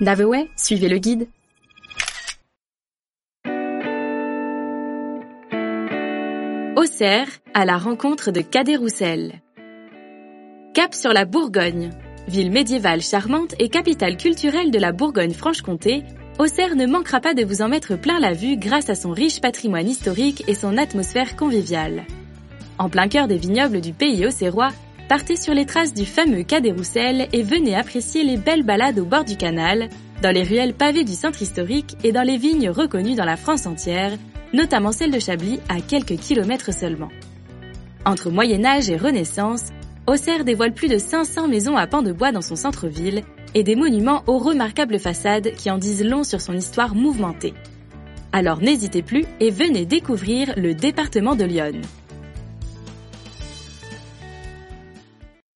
Naveway, suivez le guide. Auxerre, à la rencontre de Cadet Roussel. Cap sur la Bourgogne. Ville médiévale charmante et capitale culturelle de la Bourgogne-Franche-Comté, Auxerre ne manquera pas de vous en mettre plein la vue grâce à son riche patrimoine historique et son atmosphère conviviale. En plein cœur des vignobles du pays auxerrois, partez sur les traces du fameux Cadet Roussel et venez apprécier les belles balades au bord du canal, dans les ruelles pavées du centre historique et dans les vignes reconnues dans la France entière, notamment celle de Chablis à quelques kilomètres seulement. Entre Moyen Âge et Renaissance, Auxerre dévoile plus de 500 maisons à pans de bois dans son centre-ville et des monuments aux remarquables façades qui en disent long sur son histoire mouvementée. Alors n'hésitez plus et venez découvrir le département de Lyon.